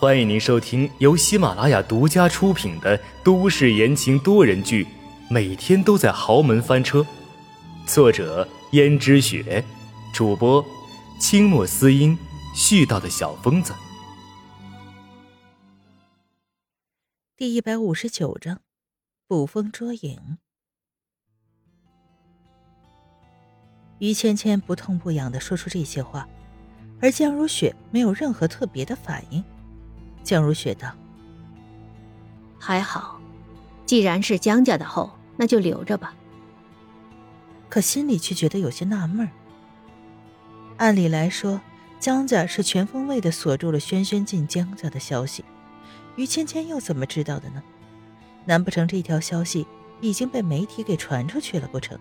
欢迎您收听由喜马拉雅独家出品的都市言情多人剧《每天都在豪门翻车》，作者：胭脂雪，主播：清墨思音，絮叨的小疯子。第一百五十九章，捕风捉影。于芊芊不痛不痒的说出这些话，而江如雪没有任何特别的反应。江如雪道：“还好，既然是江家的后，那就留着吧。”可心里却觉得有些纳闷儿。按理来说，江家是全方位的锁住了轩轩进江家的消息，于芊芊又怎么知道的呢？难不成这条消息已经被媒体给传出去了不成？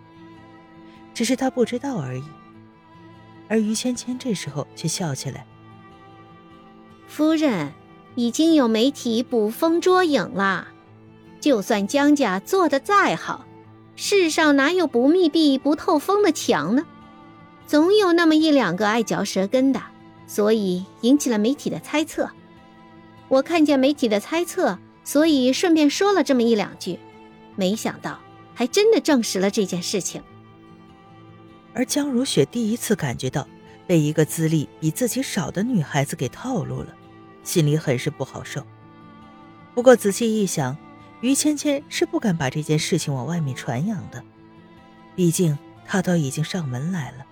只是他不知道而已。而于芊芊这时候却笑起来：“夫人，已经有媒体捕风捉影了。就算江家做的再好，世上哪有不密闭、不透风的墙呢？总有那么一两个爱嚼舌根的，所以引起了媒体的猜测。我看见媒体的猜测，所以顺便说了这么一两句。没想到，还真的证实了这件事情。”而江如雪第一次感觉到被一个资历比自己少的女孩子给套路了，心里很是不好受。不过仔细一想，于芊芊是不敢把这件事情往外面传扬的，毕竟她都已经上门来了。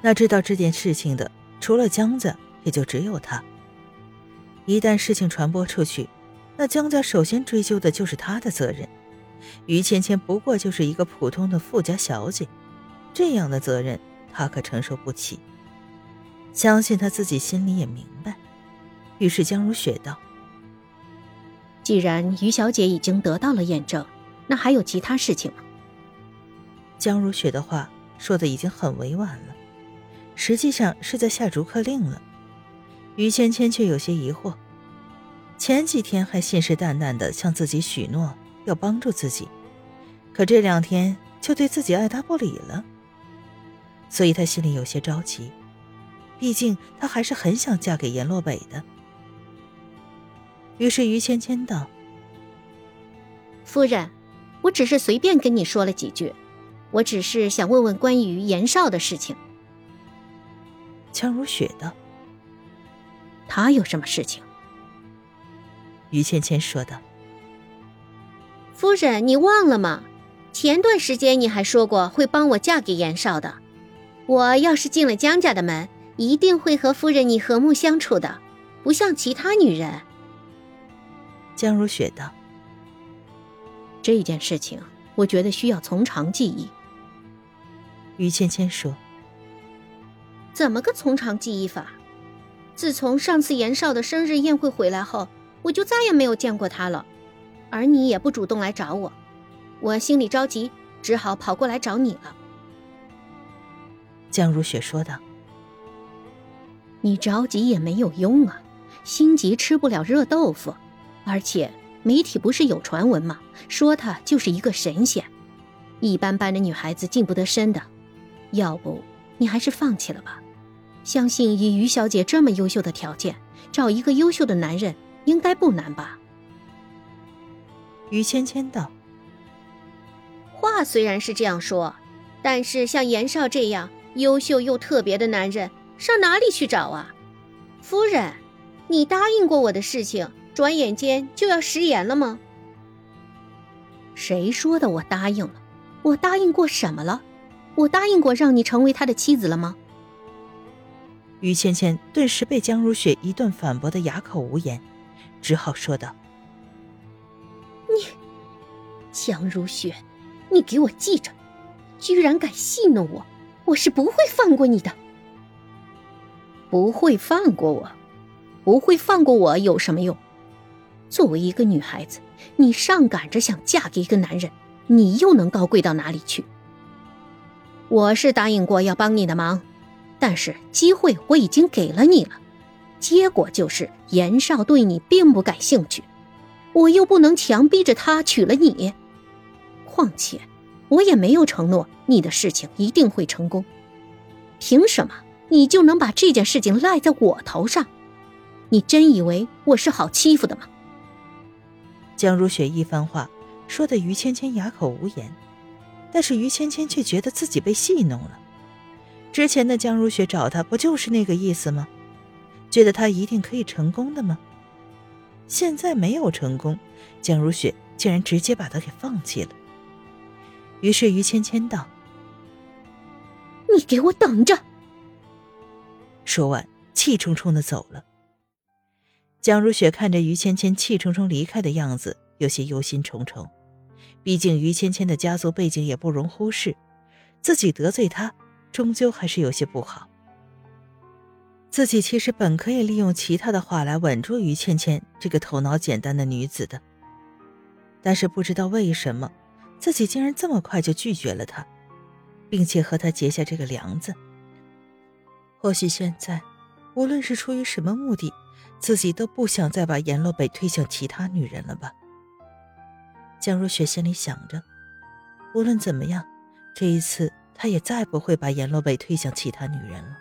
那知道这件事情的，除了江家，也就只有她。一旦事情传播出去，那江家首先追究的就是她的责任。于芊芊不过就是一个普通的富家小姐。这样的责任，他可承受不起。相信他自己心里也明白。于是江如雪道：“既然于小姐已经得到了验证，那还有其他事情吗？”江如雪的话说的已经很委婉了，实际上是在下逐客令了。于芊芊却有些疑惑，前几天还信誓旦旦的向自己许诺要帮助自己，可这两天就对自己爱答不理了。所以她心里有些着急，毕竟她还是很想嫁给阎洛北的。于是于芊芊道：“夫人，我只是随便跟你说了几句，我只是想问问关于严少的事情。”江如雪道：“他有什么事情？”于芊芊说道：“夫人，你忘了吗？前段时间你还说过会帮我嫁给严少的。”我要是进了江家的门，一定会和夫人你和睦相处的，不像其他女人。江如雪道：“这件事情，我觉得需要从长计议。”于芊芊说：“怎么个从长计议法？自从上次严少的生日宴会回来后，我就再也没有见过他了，而你也不主动来找我，我心里着急，只好跑过来找你了。”江如雪说道：“你着急也没有用啊，心急吃不了热豆腐。而且媒体不是有传闻吗？说他就是一个神仙，一般般的女孩子近不得身的。要不你还是放弃了吧。相信以于小姐这么优秀的条件，找一个优秀的男人应该不难吧？”于芊芊道：“话虽然是这样说，但是像严少这样……”优秀又特别的男人上哪里去找啊？夫人，你答应过我的事情，转眼间就要食言了吗？谁说的？我答应了。我答应过什么了？我答应过让你成为他的妻子了吗？于芊芊顿时被江如雪一顿反驳的哑口无言，只好说道：“你，江如雪，你给我记着，居然敢戏弄我！”我是不会放过你的，不会放过我，不会放过我有什么用？作为一个女孩子，你上赶着想嫁给一个男人，你又能高贵到哪里去？我是答应过要帮你的忙，但是机会我已经给了你了，结果就是严少对你并不感兴趣，我又不能强逼着他娶了你，况且。我也没有承诺你的事情一定会成功，凭什么你就能把这件事情赖在我头上？你真以为我是好欺负的吗？江如雪一番话说的于芊芊哑口无言，但是于芊芊却觉得自己被戏弄了。之前的江如雪找他不就是那个意思吗？觉得他一定可以成功的吗？现在没有成功，江如雪竟然直接把他给放弃了。于是于芊芊道：“你给我等着！”说完，气冲冲的走了。江如雪看着于芊芊气冲冲离开的样子，有些忧心忡忡。毕竟于芊芊的家族背景也不容忽视，自己得罪她，终究还是有些不好。自己其实本可以利用其他的话来稳住于芊芊这个头脑简单的女子的，但是不知道为什么，自己竟然这么快就拒绝了她，并且和她结下这个梁子。或许现在，无论是出于什么目的。自己都不想再把阎罗北推向其他女人了吧？江如雪心里想着，无论怎么样，这一次她也再不会把阎罗北推向其他女人了。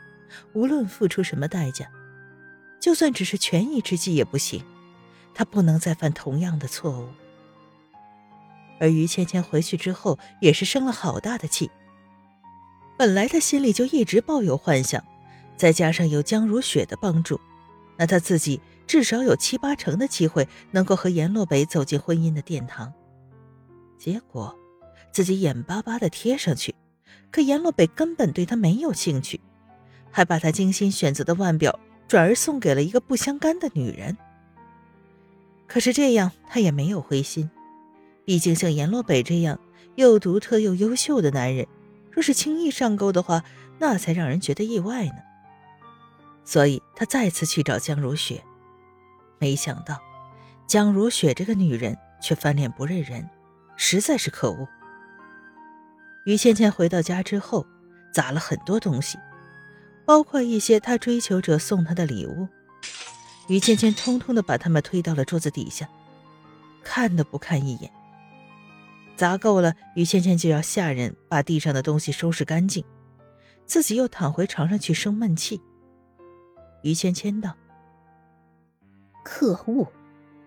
无论付出什么代价，就算只是权宜之计也不行。她不能再犯同样的错误。而于芊芊回去之后，也是生了好大的气。本来她心里就一直抱有幻想，再加上有江如雪的帮助。那他自己至少有七八成的机会能够和阎洛北走进婚姻的殿堂。结果，自己眼巴巴的贴上去，可阎洛北根本对他没有兴趣，还把他精心选择的腕表转而送给了一个不相干的女人。可是这样他也没有灰心，毕竟像阎洛北这样又独特又优秀的男人，若是轻易上钩的话，那才让人觉得意外呢。所以他再次去找江如雪，没想到江如雪这个女人却翻脸不认人，实在是可恶。于倩倩回到家之后，砸了很多东西，包括一些他追求者送她的礼物。于倩倩通通的把他们推到了桌子底下，看都不看一眼。砸够了，于倩倩就要下人把地上的东西收拾干净，自己又躺回床上去生闷气。于芊芊道：“可恶，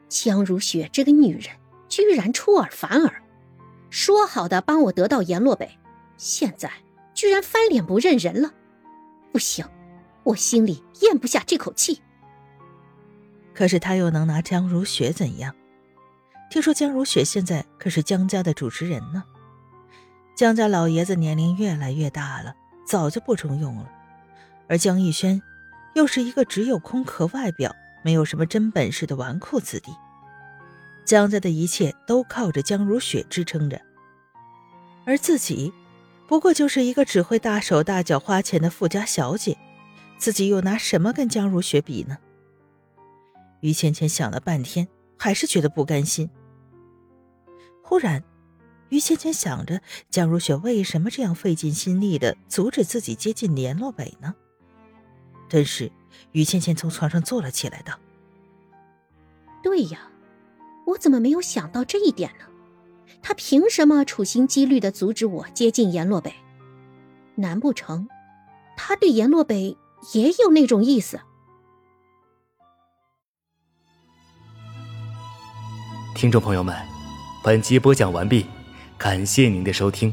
江如雪这个女人居然出尔反尔，说好的帮我得到阎洛北，现在居然翻脸不认人了。不行，我心里咽不下这口气。可是他又能拿江如雪怎样？听说江如雪现在可是江家的主持人呢。江家老爷子年龄越来越大了，早就不中用了，而江逸轩。”又是一个只有空壳外表、没有什么真本事的纨绔子弟，江家的一切都靠着江如雪支撑着，而自己，不过就是一个只会大手大脚花钱的富家小姐，自己又拿什么跟江如雪比呢？于芊芊想了半天，还是觉得不甘心。忽然，于芊芊想着江如雪为什么这样费尽心力的阻止自己接近联络北呢？顿时，于倩倩从床上坐了起来，道：“对呀，我怎么没有想到这一点呢？他凭什么处心积虑的阻止我接近阎洛北？难不成他对阎洛北也有那种意思？”听众朋友们，本集播讲完毕，感谢您的收听。